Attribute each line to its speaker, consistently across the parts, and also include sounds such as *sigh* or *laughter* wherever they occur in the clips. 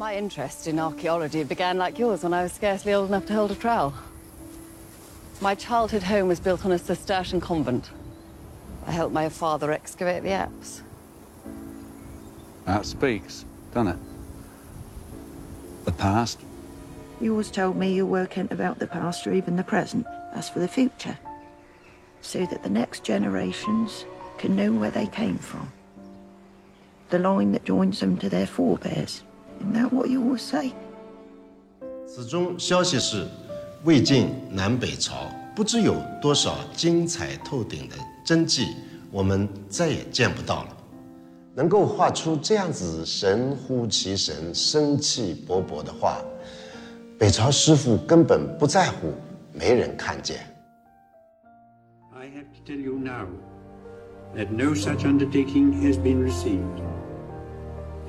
Speaker 1: My interest in archaeology began like yours when I was scarcely old enough to hold a trowel. My childhood home was built on a Cistercian convent. I helped my father excavate the apse.
Speaker 2: That speaks, doesn't it? The past.
Speaker 3: You always told me you're working about the past or even the present. As for the future. So that the next generations can know where they came from The line that joins them to their forebears. Isn't that what you always say?
Speaker 4: 此中消息是，魏晋南北朝不知有多少精彩透顶的真迹，我们再也见不到了。能够画出这样子神乎其神、生气勃勃的画，北朝师傅根本不在乎，没人看见。
Speaker 5: I have to tell you now that no such undertaking has been received,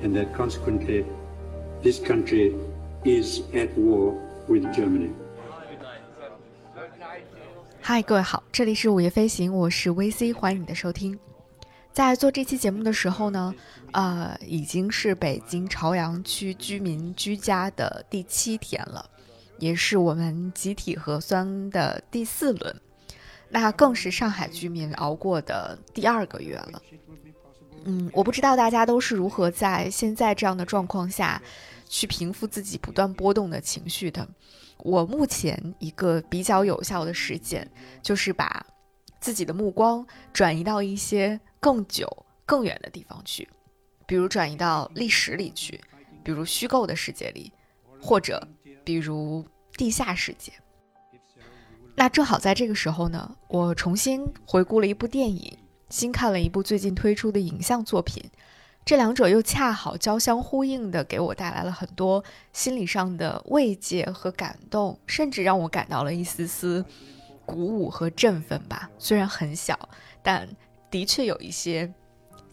Speaker 5: And that consequently this country is at war with Germany.
Speaker 6: 嗨，各位好，这里是午夜飞行，我是 VC，欢迎你的收听。在做这期节目的时候呢，呃，已经是北京朝阳区居民居家的第七天了，也是我们集体核酸的第四轮，那更是上海居民熬过的第二个月了。嗯，我不知道大家都是如何在现在这样的状况下去平复自己不断波动的情绪的。我目前一个比较有效的实践，就是把自己的目光转移到一些更久、更远的地方去，比如转移到历史里去，比如虚构的世界里，或者比如地下世界。那正好在这个时候呢，我重新回顾了一部电影，新看了一部最近推出的影像作品。这两者又恰好交相呼应的，给我带来了很多心理上的慰藉和感动，甚至让我感到了一丝丝鼓舞和振奋吧。虽然很小，但的确有一些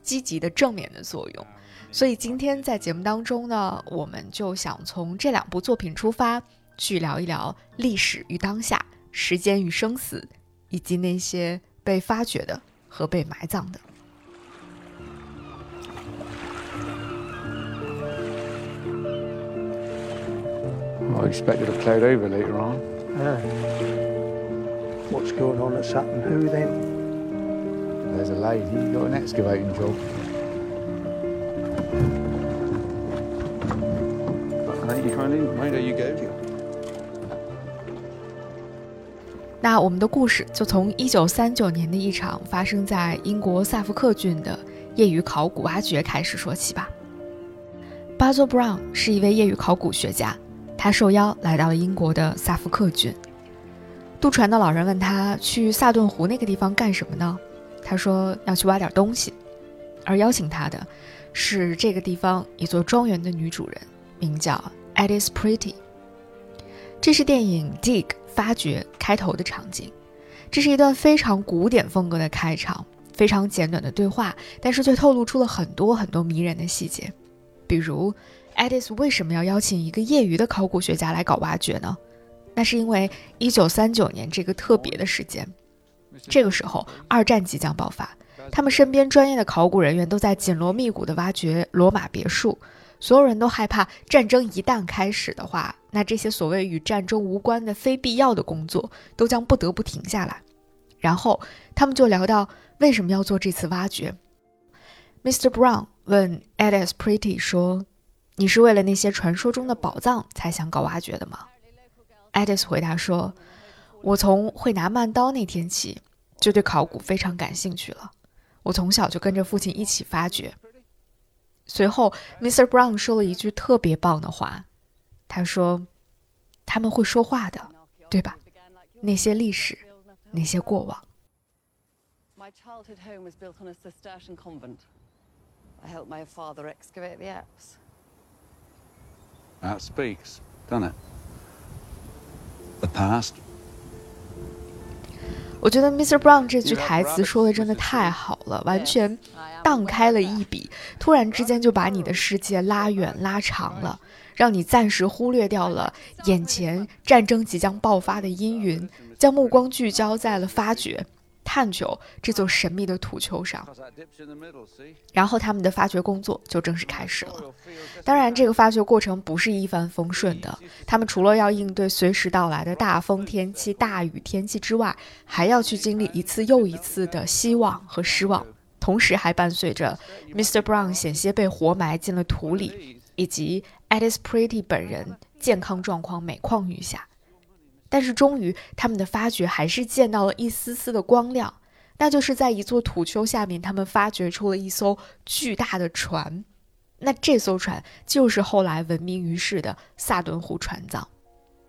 Speaker 6: 积极的正面的作用。所以今天在节目当中呢，我们就想从这两部作品出发，去聊一聊历史与当下、时间与生死，以及那些被发掘的和被埋葬的。
Speaker 2: I expect it'll cloud over later on.
Speaker 7: Ah. What's going on at Sutton Hoo then?
Speaker 2: There's a lady got an excavating job. Thank you kindly. Mind how you go.
Speaker 6: 那我们的故事就从一九三九年的一场发生在英国萨福克郡的业余考古挖掘开始说起吧。Basil Brown 是一位业余考古学家。他受邀来到了英国的萨福克郡。渡船的老人问他去萨顿湖那个地方干什么呢？他说要去挖点东西。而邀请他的，是这个地方一座庄园的女主人，名叫 Alice Pretty。这是电影《Dig》发掘开头的场景。这是一段非常古典风格的开场，非常简短的对话，但是却透露出了很多很多迷人的细节，比如。Edith 为什么要邀请一个业余的考古学家来搞挖掘呢？那是因为1939年这个特别的时间，这个时候二战即将爆发，他们身边专业的考古人员都在紧锣密鼓地挖掘罗马别墅，所有人都害怕战争一旦开始的话，那这些所谓与战争无关的非必要的工作都将不得不停下来。然后他们就聊到为什么要做这次挖掘。Mr. Brown 问 Edith Pretty 说。你是为了那些传说中的宝藏才想搞挖掘的吗？爱丽丝回答说：“我从会拿曼刀那天起，就对考古非常感兴趣了。我从小就跟着父亲一起发掘。”随后，Mr. Brown 说了一句特别棒的话，他说：“他们会说话的，对吧？那些历史，那些过往。”
Speaker 1: My childhood home was built on a Cistercian convent. I helped my father excavate the apse.
Speaker 2: That speaks, doesn't it? The past.
Speaker 6: 我觉得 Mr. Brown 这句台词说的真的太好了，完全荡开了一笔，突然之间就把你的世界拉远拉长了，让你暂时忽略掉了眼前战争即将爆发的阴云，将目光聚焦在了发掘。探究这座神秘的土丘上。然后他们的发掘工作就正式开始了。当然，这个发掘过程不是一帆风顺的。他们除了要应对随时到来的大风天气、大雨天气之外，还要去经历一次又一次的希望和失望，同时还伴随着 Mr. Brown 险些被活埋进了土里，以及 Alice Pretty 本人健康状况每况愈下。但是，终于他们的发掘还是见到了一丝丝的光亮。那就是在一座土丘下面，他们发掘出了一艘巨大的船。那这艘船就是后来闻名于世的萨顿湖船葬。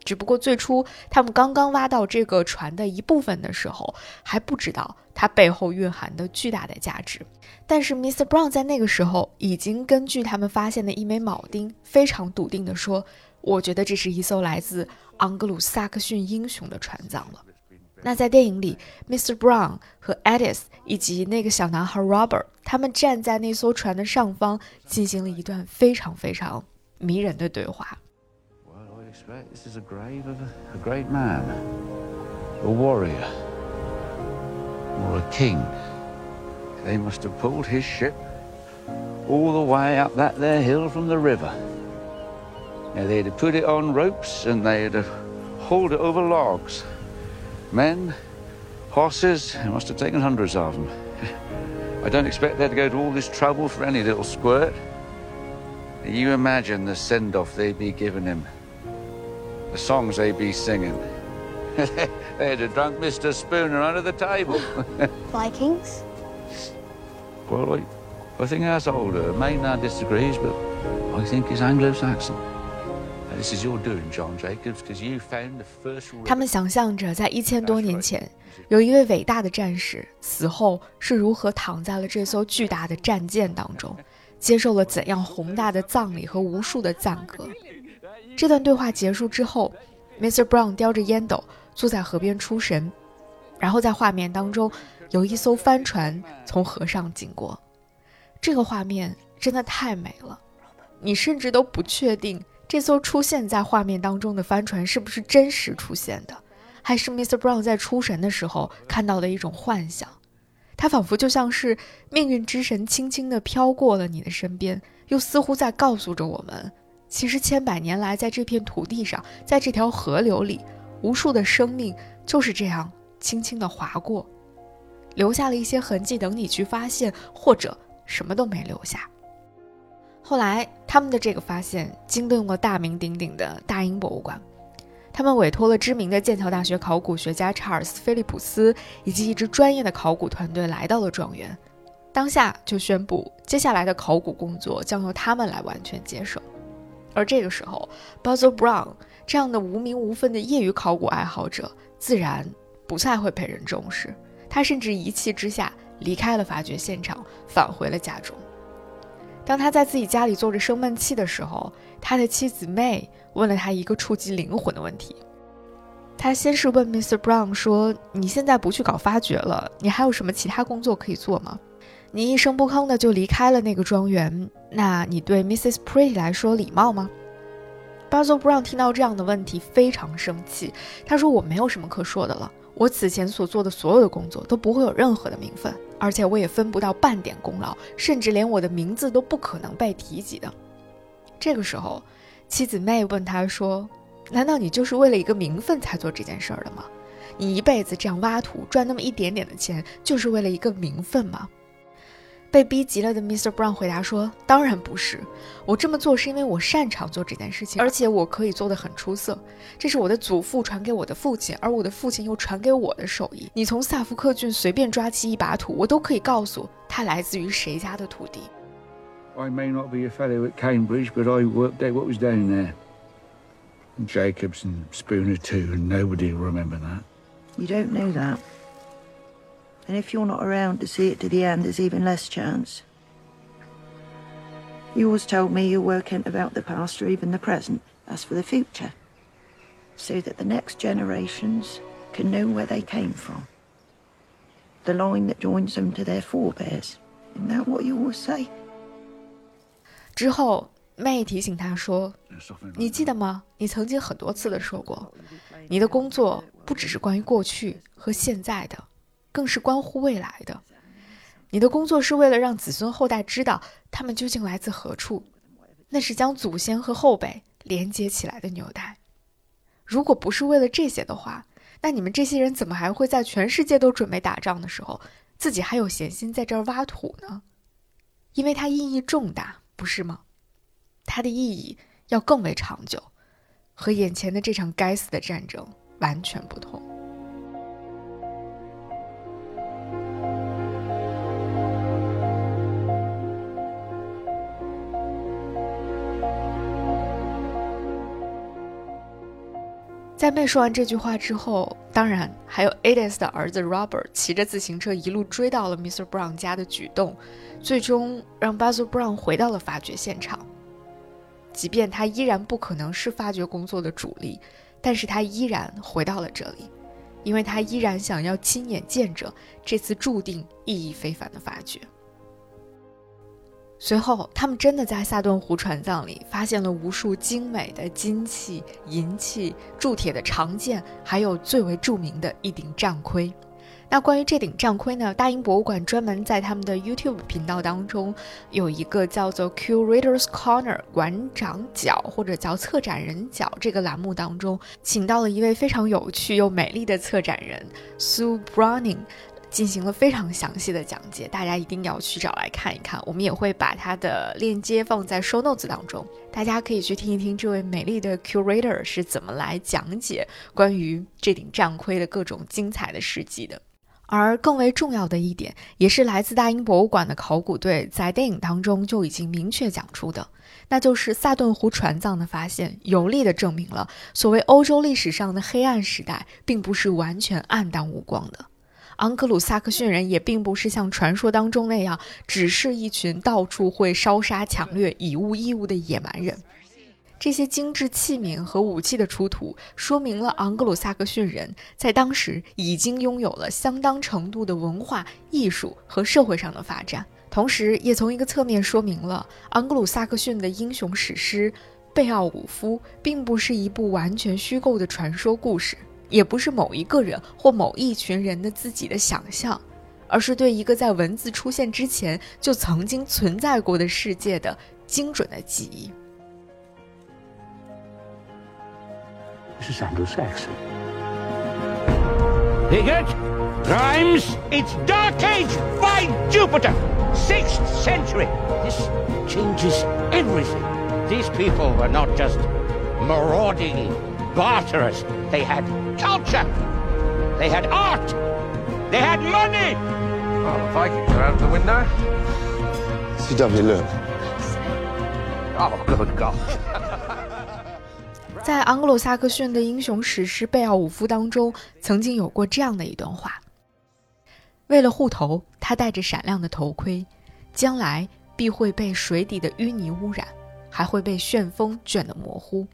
Speaker 6: 只不过最初他们刚刚挖到这个船的一部分的时候，还不知道它背后蕴含的巨大的价值。但是，Mr. Brown 在那个时候已经根据他们发现的一枚铆钉，非常笃定地说：“我觉得这是一艘来自盎格鲁撒克逊英雄的船葬了。”那在电影里，Mr. Brown 和 Edith 以及那个小男孩 Robert，他们站在那艘船的上方，进行了一段非常非常迷人的对话。
Speaker 2: Well, I expect this is a grave of a, a great man, a warrior, or a king. They must have pulled his ship all the way up that there hill from the river. Now they had to put it on ropes and they had to hauled it over logs. Men, horses, it must have taken hundreds of them. *laughs* I don't expect they'd go to all this trouble for any little squirt. You imagine the send off they'd be giving him, the songs they'd be singing. *laughs* they'd have drunk Mr. Spooner under the table. *laughs*
Speaker 8: Vikings?
Speaker 2: well, I, I think that's older. Maynard disagrees, but I think it's Anglo Saxon.
Speaker 6: 他们想象着，在一千多年前，有一位伟大的战士死后是如何躺在了这艘巨大的战舰当中，接受了怎样宏大的葬礼和无数的赞歌。这段对话结束之后，Mr. Brown 叼着烟斗坐在河边出神，然后在画面当中有一艘帆船从河上经过，这个画面真的太美了，你甚至都不确定。这艘出现在画面当中的帆船是不是真实出现的，还是 Mr. Brown 在出神的时候看到的一种幻想？他仿佛就像是命运之神轻轻地飘过了你的身边，又似乎在告诉着我们：其实千百年来，在这片土地上，在这条河流里，无数的生命就是这样轻轻地划过，留下了一些痕迹，等你去发现，或者什么都没留下。后来，他们的这个发现惊动了大名鼎鼎的大英博物馆，他们委托了知名的剑桥大学考古学家查尔斯·菲利普斯以及一支专业的考古团队来到了庄园，当下就宣布接下来的考古工作将由他们来完全接手。而这个时候，Basil Brown 这样的无名无分的业余考古爱好者自然不再会被人重视，他甚至一气之下离开了发掘现场，返回了家中。当他在自己家里坐着生闷气的时候，他的妻子 May 问了他一个触及灵魂的问题。他先是问 Mr. Brown 说：“你现在不去搞发掘了，你还有什么其他工作可以做吗？你一声不吭的就离开了那个庄园，那你对 Mrs. Pretty 来说礼貌吗？”Basil Brown 听到这样的问题非常生气，他说：“我没有什么可说的了。”我此前所做的所有的工作都不会有任何的名分，而且我也分不到半点功劳，甚至连我的名字都不可能被提及的。这个时候，妻子妹问他说：“难道你就是为了一个名分才做这件事儿的吗？你一辈子这样挖土赚那么一点点的钱，就是为了一个名分吗？”被逼急了的 Mr. Brown 回答说：“当然不是，我这么做是因为我擅长做这件事情，而且我可以做得很出色。这是我的祖父传给我的父亲，而我的父亲又传给我的手艺。你从萨福克郡随便抓起一把土，我都可以告诉它来自于谁家的土地。”
Speaker 2: I may not be a fellow at Cambridge, but I worked out what was down there. Jacobs and Spooner too, and nobody will remember that.
Speaker 3: You don't know that. And if you're not around to see it to the end, there's even less chance. You always told me your work ain't about the past or even the present. That's for the future. So that the next generations can know where they came from. The line that joins them to their forebears. Isn't that what you always say?
Speaker 6: 之后，May 提醒他说：“你记得吗？你曾经很多次的说过，你的工作不只是关于过去和现在的， 更是关乎未来的。你的工作是为了让子孙后代知道他们究竟来自何处，那是将祖先和后辈连接起来的纽带。如果不是为了这些的话，那你们这些人怎么还会在全世界都准备打仗的时候，自己还有闲心在这儿挖土呢？因为它意义重大，不是吗？它的意义要更为长久，和眼前的这场该死的战争完全不同。在妹说完这句话之后，当然还有 Edith 的儿子 Robert 骑着自行车一路追到了 Mr. Brown 家的举动，最终让 Basil Brown 回到了发掘现场。即便他依然不可能是发掘工作的主力，但是他依然回到了这里，因为他依然想要亲眼见证这次注定意义非凡的发掘。随后，他们真的在萨顿湖船葬里发现了无数精美的金器、银器、铸铁的长剑，还有最为著名的一顶战盔。那关于这顶战盔呢？大英博物馆专门在他们的 YouTube 频道当中有一个叫做 Curator's Corner 馆长角或者叫策展人角这个栏目当中，请到了一位非常有趣又美丽的策展人 Sue Browning。进行了非常详细的讲解，大家一定要去找来看一看。我们也会把它的链接放在 show notes 当中，大家可以去听一听这位美丽的 curator 是怎么来讲解关于这顶战盔的各种精彩的事迹的。而更为重要的一点，也是来自大英博物馆的考古队在电影当中就已经明确讲出的，那就是萨顿湖船葬的发现，有力的证明了所谓欧洲历史上的黑暗时代，并不是完全暗淡无光的。昂格鲁萨克逊人也并不是像传说当中那样，只是一群到处会烧杀抢掠、以物易物的野蛮人。这些精致器皿和武器的出土，说明了昂格鲁萨克逊人在当时已经拥有了相当程度的文化艺术和社会上的发展，同时也从一个侧面说明了昂格鲁萨克逊的英雄史诗《贝奥武夫》并不是一部完全虚构的传说故事。也不是某一个人或某一群人的自己的想象，而是对一个在文字出现之前就曾经存在过的世界的精准的记忆。
Speaker 5: This is Anglo-Saxon.
Speaker 9: Bigot, Grimes, it's Dark Age! By Jupiter! Sixth century! This changes everything. These people were not just marauding barterers. They had culture. They had art. They had money.
Speaker 10: Oh, the Vikings are out the window.
Speaker 11: CW, look.
Speaker 10: Oh, good God.
Speaker 6: 在昂格鲁萨克逊的英雄史诗《贝奥武夫》当中，曾经有过这样的一段话：为了护头，他戴着闪亮的头盔，将来必会被水底的淤泥污染，还会被旋风卷得模糊。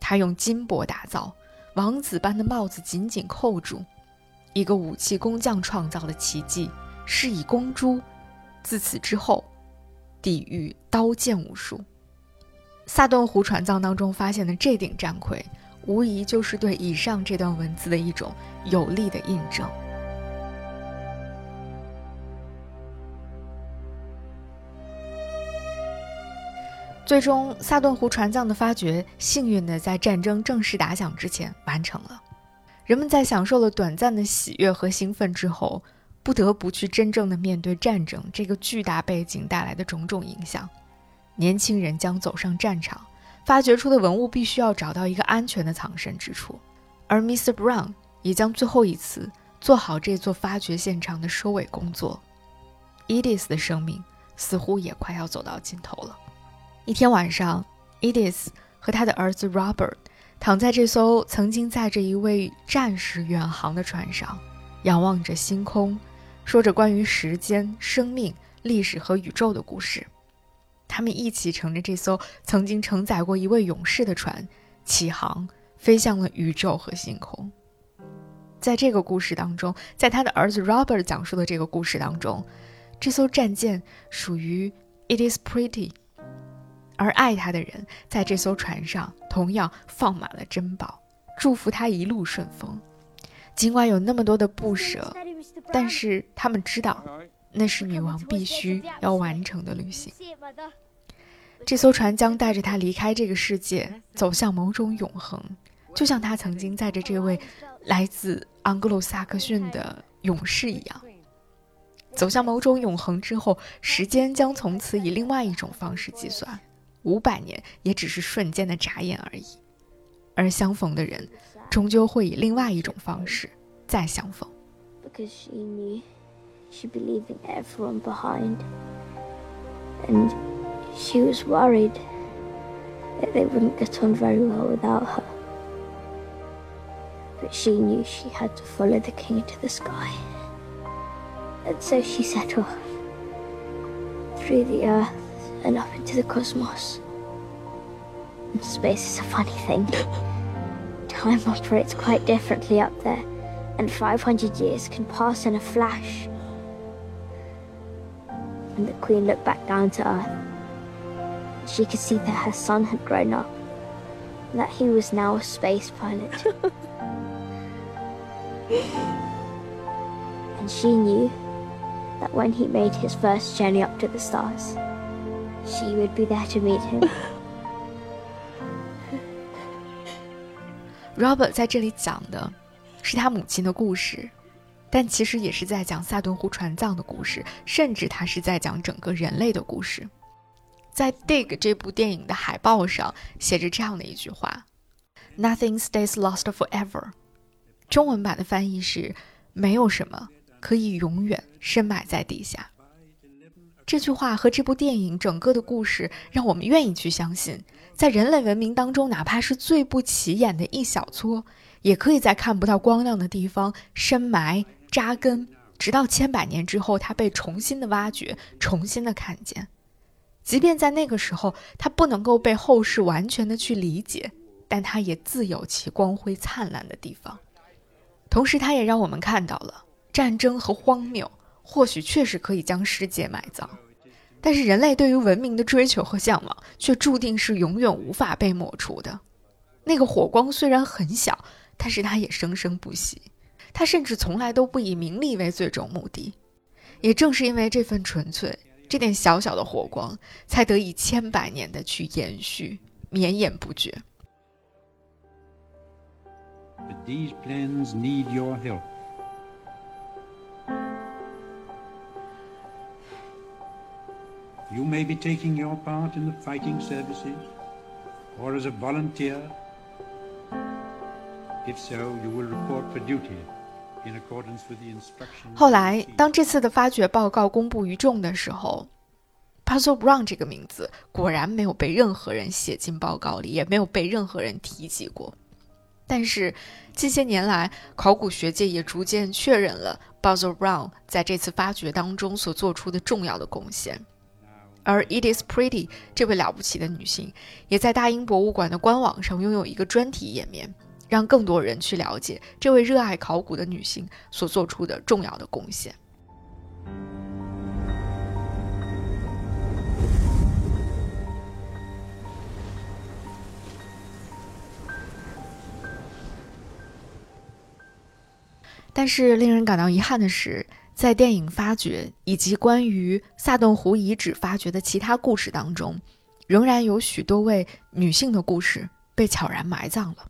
Speaker 6: 他用金箔打造，王子般的帽子紧紧扣住，一个武器工匠创造的奇迹，是以公猪。自此之后，抵御刀剑无数。萨顿湖船葬当中发现的这顶战盔，无疑就是对以上这段文字的一种有力的印证。最终，萨顿湖船葬的发掘幸运地在战争正式打响之前完成了。人们在享受了短暂的喜悦和兴奋之后，不得不去真正的面对战争这个巨大背景带来的种种影响。年轻人将走上战场，发掘出的文物必须要找到一个安全的藏身之处，而 Mr. Brown 也将最后一次做好这座发掘现场的收尾工作。Edith 的生命似乎也快要走到尽头了。一天晚上，Edith 和他的儿子 Robert 躺在这艘曾经载着一位战士远航的船上，仰望着星空，说着关于时间、生命、历史和宇宙的故事。他们一起乘着这艘曾经承载过一位勇士的船，起航，飞向了宇宙和星空。在这个故事当中，在他的儿子 Robert 讲述的这个故事当中，这艘战舰属于 It is pretty。而爱他的人在这艘船上同样放满了珍宝，祝福他一路顺风。尽管有那么多的不舍，但是他们知道，那是女王必须要完成的旅行。这艘船将带着她离开这个世界，走向某种永恒，就像他曾经载着这位来自盎格鲁撒克逊的勇士一样。走向某种永恒之后，时间将从此以另外一种方式计算，五百年也只是瞬间的眨眼而已。而相逢的人，终究会以另外一种方式再相逢。
Speaker 8: Because she knew she'd be leaving everyone behind. And she was worried that they wouldn't get on very well without her. But she knew she had to follow the king to the sky. And so she set off through the earth and up into the cosmos. And space is a funny thing. Time operates quite differently up there, and 500 years can pass in a flash. And the Queen looked back down to Earth. She could see that her son had grown up, and that he was now a space pilot. *laughs* and she knew that when he made his first journey up to the stars, she would be there to meet him. *laughs*
Speaker 6: Robert 在这里讲的是他母亲的故事，但其实也是在讲萨顿湖船葬的故事，甚至他是在讲整个人类的故事。在《Dig》这部电影的海报上写着这样的一句话：“Nothing stays lost forever。”中文版的翻译是：“没有什么可以永远深埋在地下。”这句话和这部电影整个的故事，让我们愿意去相信，在人类文明当中，哪怕是最不起眼的一小撮，也可以在看不到光亮的地方深埋扎根，直到千百年之后，它被重新的挖掘，重新的看见。即便在那个时候，它不能够被后世完全的去理解，但它也自有其光辉灿烂的地方。同时，它也让我们看到了战争和荒谬。或许确实可以将世界埋葬，但是人类对于文明的追求和向往，却注定是永远无法被抹除的。那个火光虽然很小，但是它也生生不息。它甚至从来都不以名利为最终目的。也正是因为这份纯粹，这点小小的火光，才得以千百年的去延续，绵延不绝。
Speaker 5: These plans need your help. You may be taking your part in the fighting services or as a volunteer. If so, you will report for duty in accordance with the instructions.
Speaker 6: 后来，当这次的发掘报告公布于众的时候，Puzzle Brown 这个名字果然没有被任何人写进报告里，也没有被任何人提及过。但是，近些年来，考古学界也逐渐确认了 Puzzle Brown 在这次发掘当中所做出的重要的贡献。而 Edith Pretty 这位了不起的女性，也在大英博物馆的官网上拥有一个专题页面，让更多人去了解这位热爱考古的女性所做出的重要的贡献。但是，令人感到遗憾的是。在电影发掘以及关于萨顿湖遗址发掘的其他故事当中，仍然有许多位女性的故事被悄然埋葬了。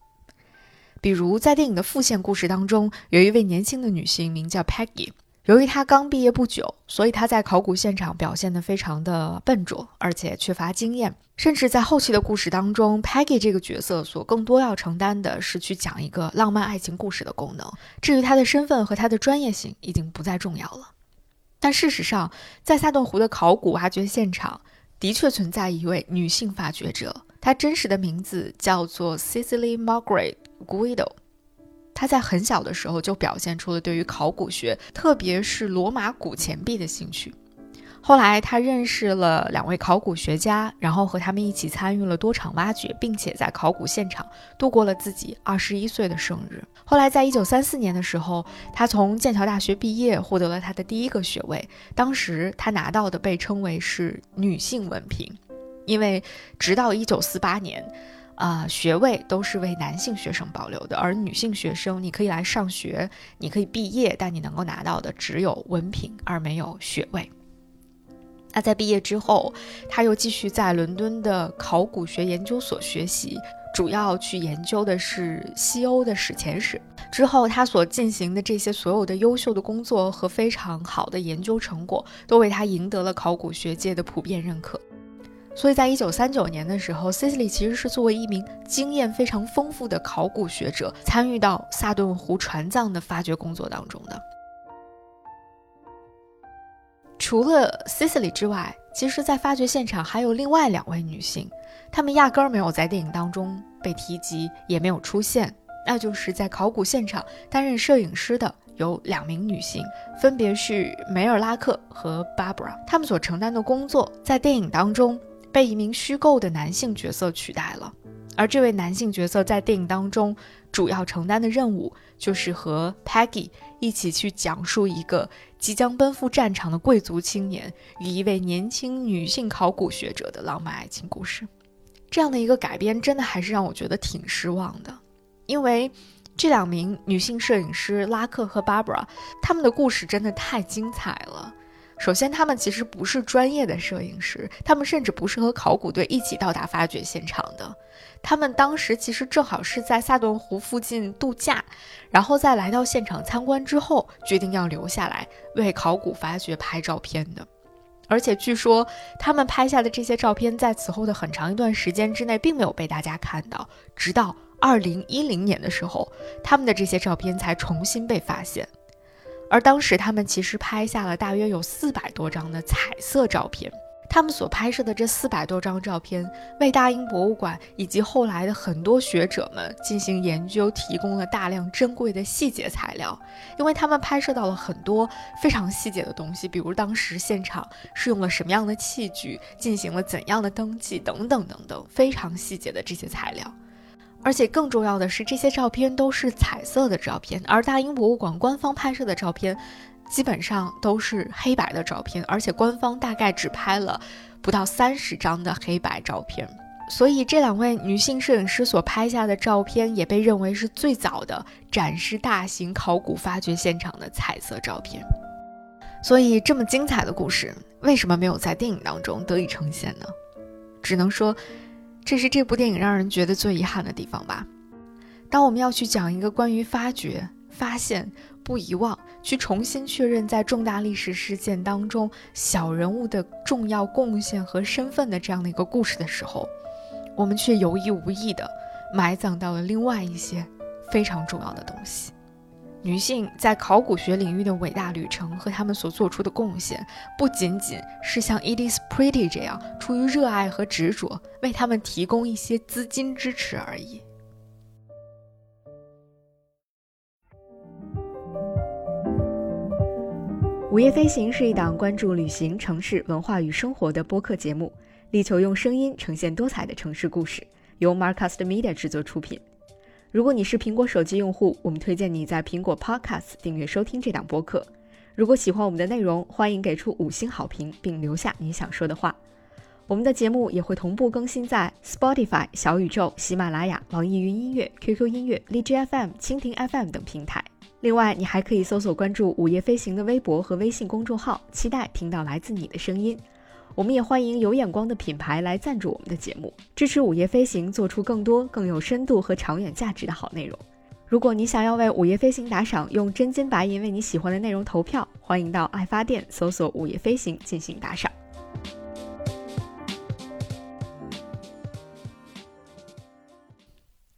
Speaker 6: 比如，在电影的复线故事当中，有一位年轻的女性名叫 Peggy。由于他刚毕业不久，所以他在考古现场表现得非常的笨拙，而且缺乏经验。甚至在后期的故事当中，Peggy 这个角色所更多要承担的是去讲一个浪漫爱情故事的功能。至于她的身份和她的专业性，已经不再重要了。但事实上，在萨顿湖的考古挖掘现场，的确存在一位女性发掘者，她真实的名字叫做 Cecily Margaret Guido。他在很小的时候就表现出了对于考古学，特别是罗马古钱币的兴趣。后来，他认识了两位考古学家，然后和他们一起参与了多场挖掘，并且在考古现场度过了自己二十一岁的生日。后来，在一九三四年的时候，他从剑桥大学毕业，获得了他的第一个学位。当时他拿到的被称为是女性文凭，因为直到一九四八年。啊，学位都是为男性学生保留的，而女性学生你可以来上学，你可以毕业，但你能够拿到的只有文凭，而没有学位。那在毕业之后，他又继续在伦敦的考古学研究所学习，主要去研究的是西欧的史前史。之后，他所进行的这些所有的优秀的工作和非常好的研究成果，都为他赢得了考古学界的普遍认可。所以在一九三九年的时候，Cicely 其实是作为一名经验非常丰富的考古学者，参与到萨顿湖船葬的发掘工作当中的。除了 Cicely 之外，其实，在发掘现场还有另外两位女性，她们压根儿没有在电影当中被提及，也没有出现。那就是在考古现场担任摄影师的有两名女性，分别是梅尔拉克和 Barbara。她们所承担的工作在电影当中被一名虚构的男性角色取代了，而这位男性角色在电影当中主要承担的任务就是和 Peggy 一起去讲述一个即将奔赴战场的贵族青年与一位年轻女性考古学者的浪漫爱情故事。这样的一个改编，真的还是让我觉得挺失望的。因为这两名女性摄影师拉克和 Barbara，他们的故事真的太精彩了。首先，他们其实不是专业的摄影师，他们甚至不是和考古队一起到达发掘现场的。他们当时其实正好是在萨顿湖附近度假，然后在来到现场参观之后，决定要留下来为考古发掘拍照片的。而且据说，他们拍下的这些照片在此后的很长一段时间之内，并没有被大家看到，直到。二零一零年的时候，他们的这些照片才重新被发现，而当时他们其实拍下了大约有四百多张的彩色照片。他们所拍摄的这四百多张照片，为大英博物馆以及后来的很多学者们进行研究提供了大量珍贵的细节材料，因为他们拍摄到了很多非常细节的东西，比如当时现场是用了什么样的器具，进行了怎样的登记等等等等，非常细节的这些材料。而且更重要的是，这些照片都是彩色的照片，而大英博物馆官方拍摄的照片，基本上都是黑白的照片，而且官方大概只拍了不到三十张的黑白照片。所以这两位女性摄影师所拍下的照片，也被认为是最早的展示大型考古发掘现场的彩色照片。所以这么精彩的故事，为什么没有在电影当中得以呈现呢？只能说。这是这部电影让人觉得最遗憾的地方吧。当我们要去讲一个关于发掘、发现、不遗忘，去重新确认在重大历史事件当中小人物的重要贡献和身份的这样的一个故事的时候，我们却有意无意的埋葬到了另外一些非常重要的东西。女性在考古学领域的伟大旅程和她们所做出的贡献，不仅仅是像 Edith Pretty 这样出于热爱和执着为他们提供一些资金支持而已。
Speaker 12: 午夜飞行是一档关注旅行、城市文化与生活的播客节目，力求用声音呈现多彩的城市故事，由 Marcast Media 制作出品。如果你是苹果手机用户，我们推荐你在苹果 Podcast 订阅收听这档播客。如果喜欢我们的内容，欢迎给出五星好评并留下你想说的话。我们的节目也会同步更新在 Spotify、小宇宙、喜马拉雅、网易云音乐、QQ 音乐、荔枝 FM、蜻蜓 FM 等平台。另外，你还可以搜索关注“午夜飞行”的微博和微信公众号，期待听到来自你的声音。我们也欢迎有眼光的品牌来赞助我们的节目，支持午夜飞行做出更多更有深度和长远价值的好内容。如果你想要为午夜飞行打赏，用真金白银为你喜欢的内容投票，欢迎到爱发电搜索“午夜飞行”进行打赏。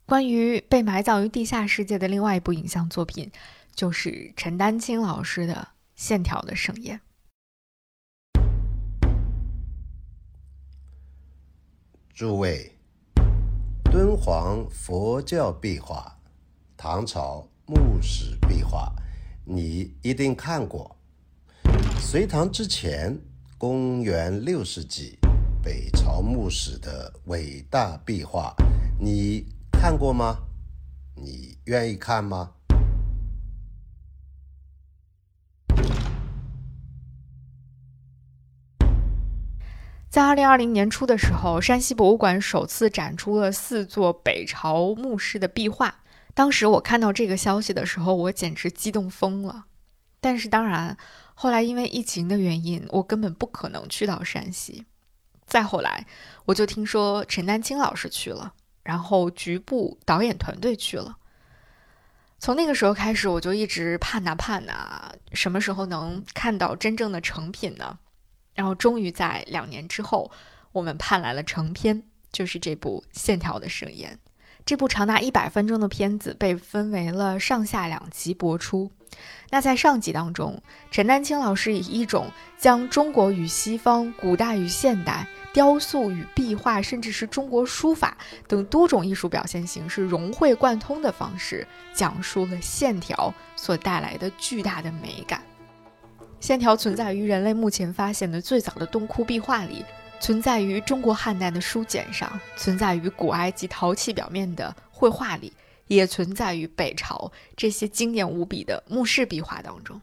Speaker 6: 关于被埋葬于地下世界的另外一部影像作品，就是陈丹青老师的《线条的盛宴》。
Speaker 4: 诸位，敦煌佛教壁画、唐朝墓室壁画，你一定看过。隋唐之前，公元六世纪，北朝墓室的伟大壁画，你看过吗？你愿意看吗？
Speaker 6: 在二零二零年初的时候，山西博物馆首次展出了四座北朝墓室的壁画。当时我看到这个消息的时候，我简直激动疯了。但是当然，后来因为疫情的原因，我根本不可能去到山西。再后来，我就听说陈丹青老师去了，然后局部导演团队去了。从那个时候开始，我就一直盼呐盼呐，什么时候能看到真正的成品呢？然后终于在两年之后，我们盼来了成片，就是这部《线条的盛宴》。这部长达一百分钟的片子被分为了上下两集播出。那在上集当中，陈丹青老师以一种将中国与西方、古代与现代、雕塑与壁画，甚至是中国书法等多种艺术表现形式融会贯通的方式，讲述了线条所带来的巨大的美感。线条存在于人类目前发现的最早的洞窟壁画里。存在于中国汉代的书简上，存在于古埃及陶器表面的绘画里，也存在于北朝这些惊艳无比的墓室壁画当中。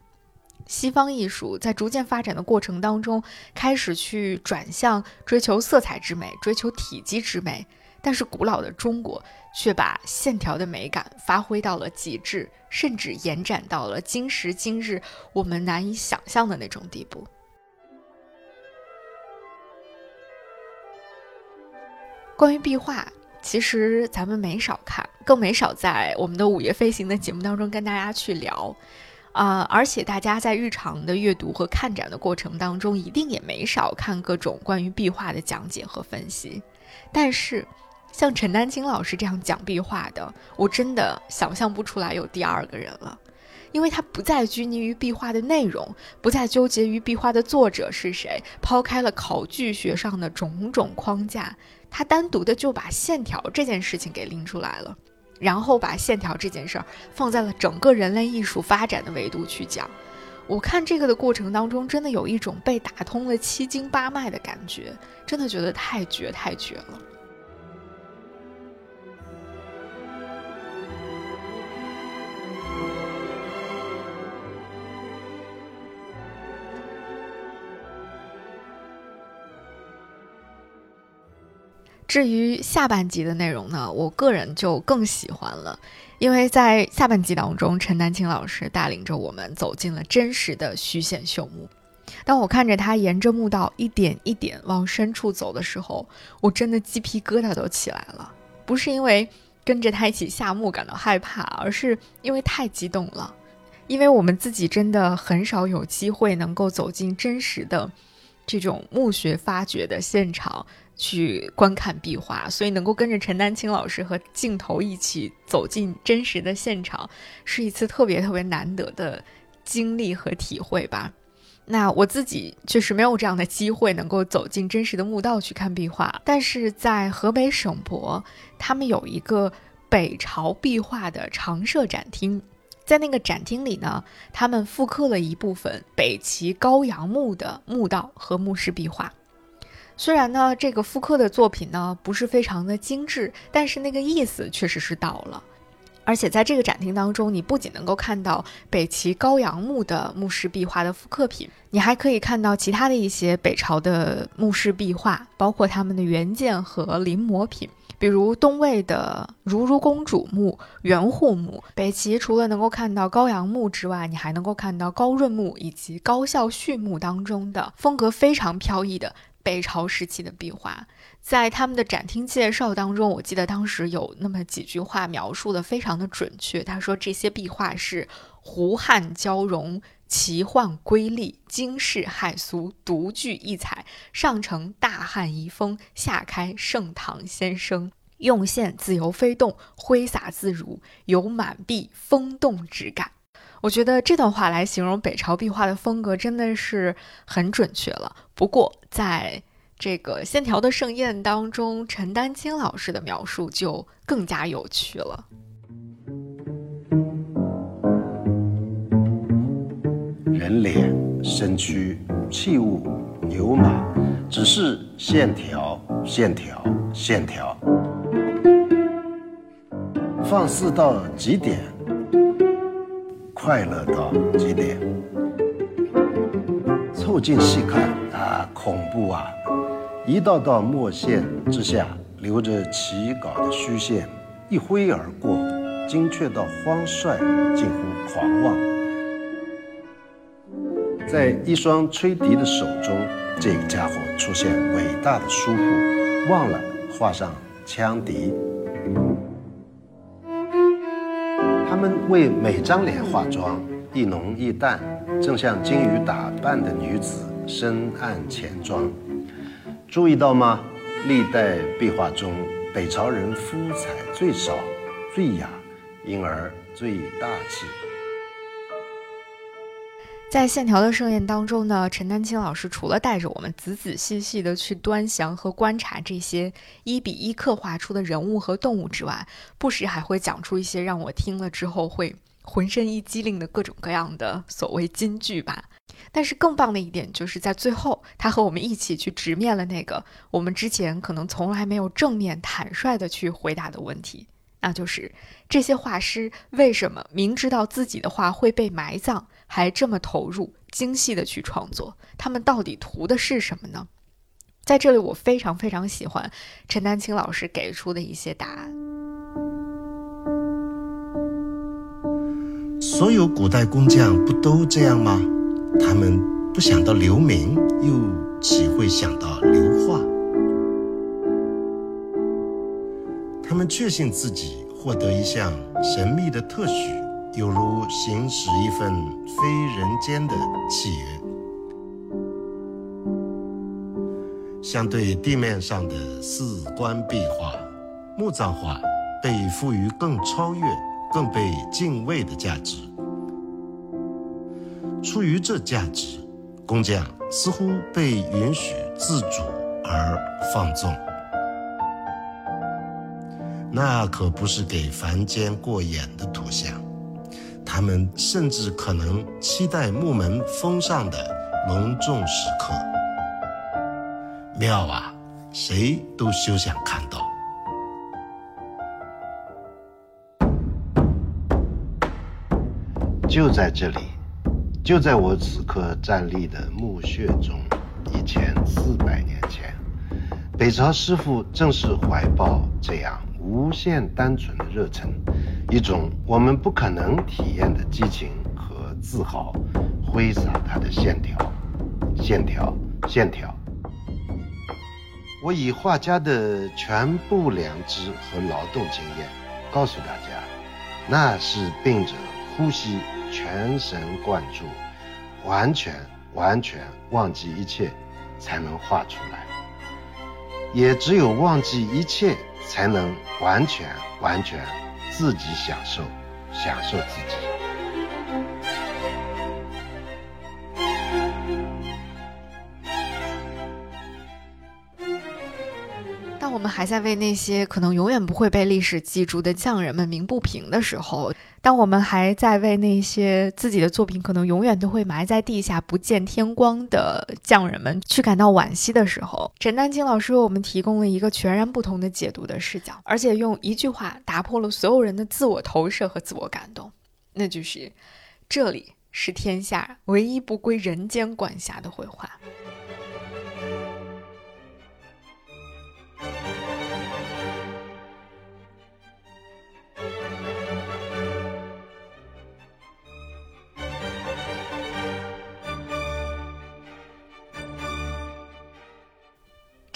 Speaker 6: 西方艺术在逐渐发展的过程当中，开始去转向追求色彩之美，追求体积之美，但是古老的中国却把线条的美感发挥到了极致，甚至延展到了今时今日我们难以想象的那种地步。关于壁画，其实咱们没少看，更没少在我们的《午夜飞行》的节目当中跟大家去聊，啊，而且大家在日常的阅读和看展的过程当中，一定也没少看各种关于壁画的讲解和分析。但是，像陈丹青老师这样讲壁画的，我真的想象不出来有第二个人了，因为他不再拘泥于壁画的内容，不再纠结于壁画的作者是谁，抛开了考据学上的种种框架。他单独的就把线条这件事情给拎出来了，然后把线条这件事儿放在了整个人类艺术发展的维度去讲。我看这个的过程当中，真的有一种被打通了七经八脉的感觉，真的觉得太绝太绝了。至于下半集的内容呢，我个人就更喜欢了，因为在下半集当中，陈丹青老师带领着我们走进了真实的虚线绣墓。当我看着他沿着墓道一点一点往深处走的时候，我真的鸡皮疙瘩都起来了。不是因为跟着他一起下墓感到害怕，而是因为太激动了。因为我们自己真的很少有机会能够走进真实的这种墓穴发掘的现场。去观看壁画，所以能够跟着陈丹青老师和镜头一起走进真实的现场，是一次特别特别难得的经历和体会吧。那我自己确实没有这样的机会能够走进真实的墓道去看壁画，但是在河北省博，他们有一个北朝壁画的常设展厅，在那个展厅里呢，他们复刻了一部分北齐高阳墓的墓道和墓室壁画。虽然呢，这个复刻的作品呢不是非常的精致，但是那个意思确实是到了。而且在这个展厅当中，你不仅能够看到北齐高阳墓的墓室壁画的复刻品，你还可以看到其他的一些北朝的墓室壁画，包括他们的原件和临摹品，比如东魏的如如公主墓、元护墓。北齐除了能够看到高阳墓之外，你还能够看到高润墓以及高孝绪墓当中的风格非常飘逸的。北朝时期的壁画，在他们的展厅介绍当中，我记得当时有那么几句话描述的非常的准确。他说这些壁画是胡汉交融，奇幻瑰丽，惊世骇俗，独具异彩。上承大汉遗风，下开盛唐先生，用线自由飞动，挥洒自如，有满壁风动之感。我觉得这段话来形容北朝壁画的风格真的是很准确了。不过，在这个线条的盛宴当中，陈丹青老师的描述就更加有趣了。
Speaker 4: 人脸、身躯、器物、牛马，只是线条、线条、线条，放肆到极点。快乐到极点，凑近细看啊，恐怖啊！一道道墨线之下留着起稿的虚线，一挥而过，精确到荒率，近乎狂妄。在一双吹笛的手中，这个家伙出现伟大的疏忽，忘了画上羌笛。为每张脸化妆，一浓一淡，正像金鱼打扮的女子深谙浅妆。注意到吗？历代壁画中，北朝人肤彩最少、最雅，因而最大气。
Speaker 6: 在线条的盛宴当中呢，陈丹青老师除了带着我们仔仔细细的去端详和观察这些一比一刻画出的人物和动物之外，不时还会讲出一些让我听了之后会浑身一激灵的各种各样的所谓金句吧。但是更棒的一点就是在最后，他和我们一起去直面了那个我们之前可能从来没有正面坦率的去回答的问题，那就是这些画师为什么明知道自己的画会被埋葬？还这么投入、精细的去创作，他们到底图的是什么呢？在这里，我非常非常喜欢陈丹青老师给出的一些答案。
Speaker 4: 所有古代工匠不都这样吗？他们不想到留名，又岂会想到留画？他们确信自己获得一项神秘的特许。有如行使一份非人间的契约，相对地面上的四官壁画、墓葬画，被赋予更超越、更被敬畏的价值。出于这价值，工匠似乎被允许自主而放纵。那可不是给凡间过眼的图像。他们甚至可能期待木门封上的隆重时刻。妙啊，谁都休想看到。就在这里，就在我此刻站立的墓穴中，一千四百年前，北朝师傅正是怀抱这样无限单纯的热忱。一种我们不可能体验的激情和自豪，挥洒他的线条，线条，线条。我以画家的全部良知和劳动经验，告诉大家，那是病者呼吸，全神贯注，完全完全忘记一切，才能画出来。也只有忘记一切，才能完全完全。自己享受，享受自己。
Speaker 6: 我们还在为那些可能永远不会被历史记住的匠人们鸣不平的时候，当我们还在为那些自己的作品可能永远都会埋在地下不见天光的匠人们去感到惋惜的时候，陈丹青老师为我们提供了一个全然不同的解读的视角，而且用一句话打破了所有人的自我投射和自我感动，那就是：“这里是天下唯一不归人间管辖的绘画。”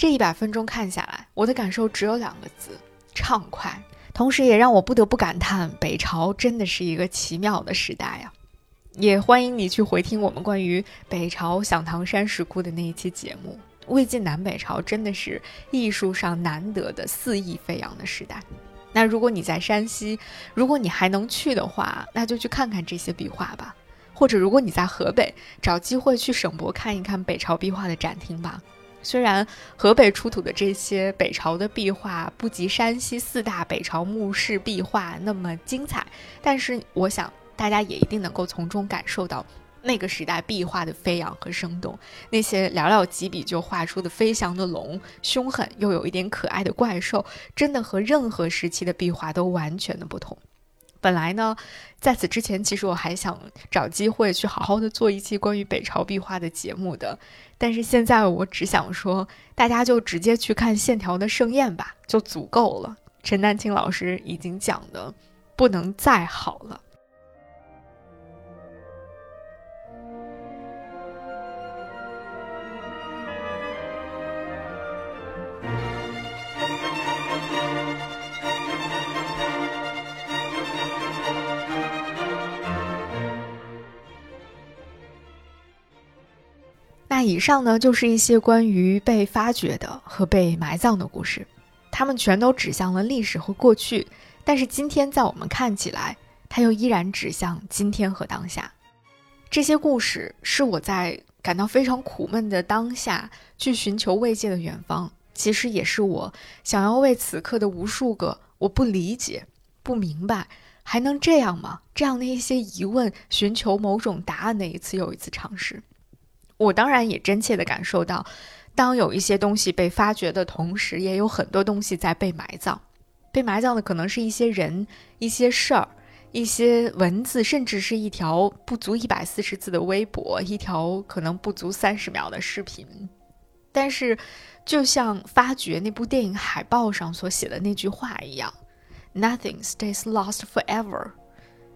Speaker 6: 这一百分钟看下来，我的感受只有两个字：畅快。同时，也让我不得不感叹，北朝真的是一个奇妙的时代呀！也欢迎你去回听我们关于北朝响堂山石窟的那一期节目。魏晋南北朝真的是艺术上难得的肆意飞扬的时代。那如果你在山西，如果你还能去的话，那就去看看这些壁画吧；或者如果你在河北，找机会去省博看一看北朝壁画的展厅吧。虽然河北出土的这些北朝的壁画不及山西四大北朝墓室壁画那么精彩，但是我想大家也一定能够从中感受到那个时代壁画的飞扬和生动。那些寥寥几笔就画出的飞翔的龙，凶狠又有一点可爱的怪兽，真的和任何时期的壁画都完全的不同。本来呢，在此之前，其实我还想找机会去好好的做一期关于北朝壁画的节目的，但是现在我只想说，大家就直接去看《线条的盛宴》吧，就足够了。陈丹青老师已经讲的不能再好了。以上呢，就是一些关于被发掘的和被埋葬的故事，它们全都指向了历史和过去，但是今天在我们看起来，它又依然指向今天和当下。这些故事是我在感到非常苦闷的当下去寻求慰藉的远方，其实也是我想要为此刻的无数个我不理解、不明白还能这样吗这样的一些疑问寻求某种答案的一次又一次尝试。我当然也真切地感受到，当有一些东西被发掘的同时，也有很多东西在被埋葬。被埋葬的可能是一些人、一些事儿、一些文字，甚至是一条不足一百四十字的微博，一条可能不足三十秒的视频。但是，就像发掘那部电影海报上所写的那句话一样：“Nothing stays lost forever。”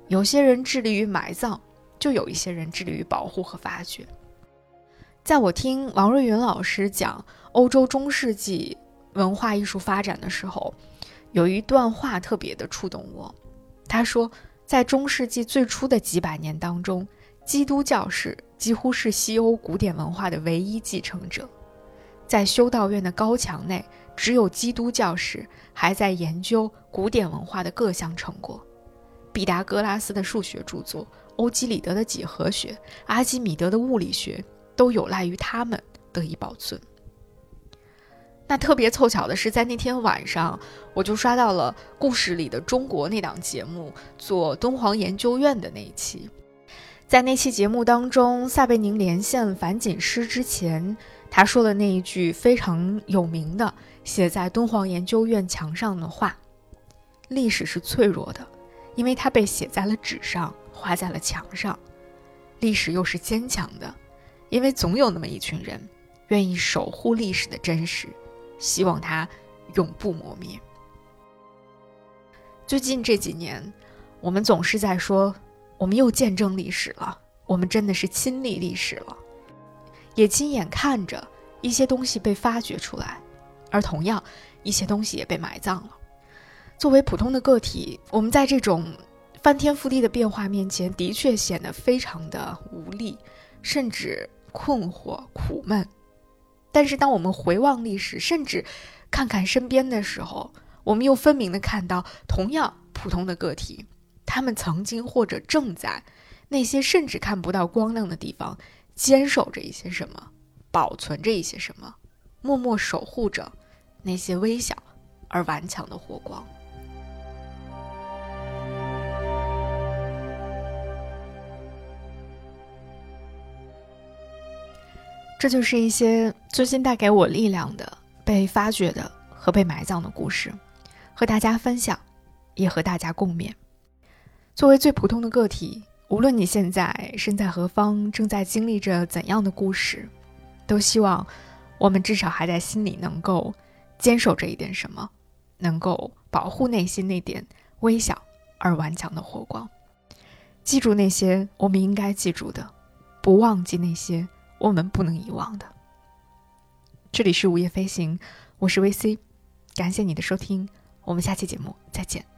Speaker 6: 有些人致力于埋葬，就有一些人致力于保护和发掘。在我听王瑞云老师讲欧洲中世纪文化艺术发展的时候，有一段话特别的触动我。他说，在中世纪最初的几百年当中，基督教是几乎是西欧古典文化的唯一继承者。在修道院的高墙内，只有基督教士还在研究古典文化的各项成果。毕达哥拉斯的数学著作，欧几里得的几何学，阿基米德的物理学。都有赖于他们得以保存。那特别凑巧的是，在那天晚上，我就刷到了故事里的中国那档节目做敦煌研究院的那一期。在那期节目当中，撒贝宁连线樊锦诗之前，他说了那一句非常有名的写在敦煌研究院墙上的话：“历史是脆弱的，因为它被写在了纸上，画在了墙上；历史又是坚强的。”因为总有那么一群人，愿意守护历史的真实，希望它永不磨灭。最近这几年，我们总是在说，我们又见证历史了，我们真的是亲历历史了，也亲眼看着一些东西被发掘出来，而同样，一些东西也被埋葬了。作为普通的个体，我们在这种翻天覆地的变化面前，的确显得非常的无力，甚至。困惑、苦闷，但是当我们回望历史，甚至看看身边的时候，我们又分明的看到，同样普通的个体，他们曾经或者正在那些甚至看不到光亮的地方，坚守着一些什么，保存着一些什么，默默守护着那些微小而顽强的火光。这就是一些最近带给我力量的被发掘的和被埋葬的故事，和大家分享，也和大家共勉。作为最普通的个体，无论你现在身在何方，正在经历着怎样的故事，都希望我们至少还在心里能够坚守着一点什么，能够保护内心那点微小而顽强的火光。记住那些我们应该记住的，不忘记那些。我们不能遗忘的。这里是午夜飞行，我是 VC，感谢你的收听，我们下期节目再见。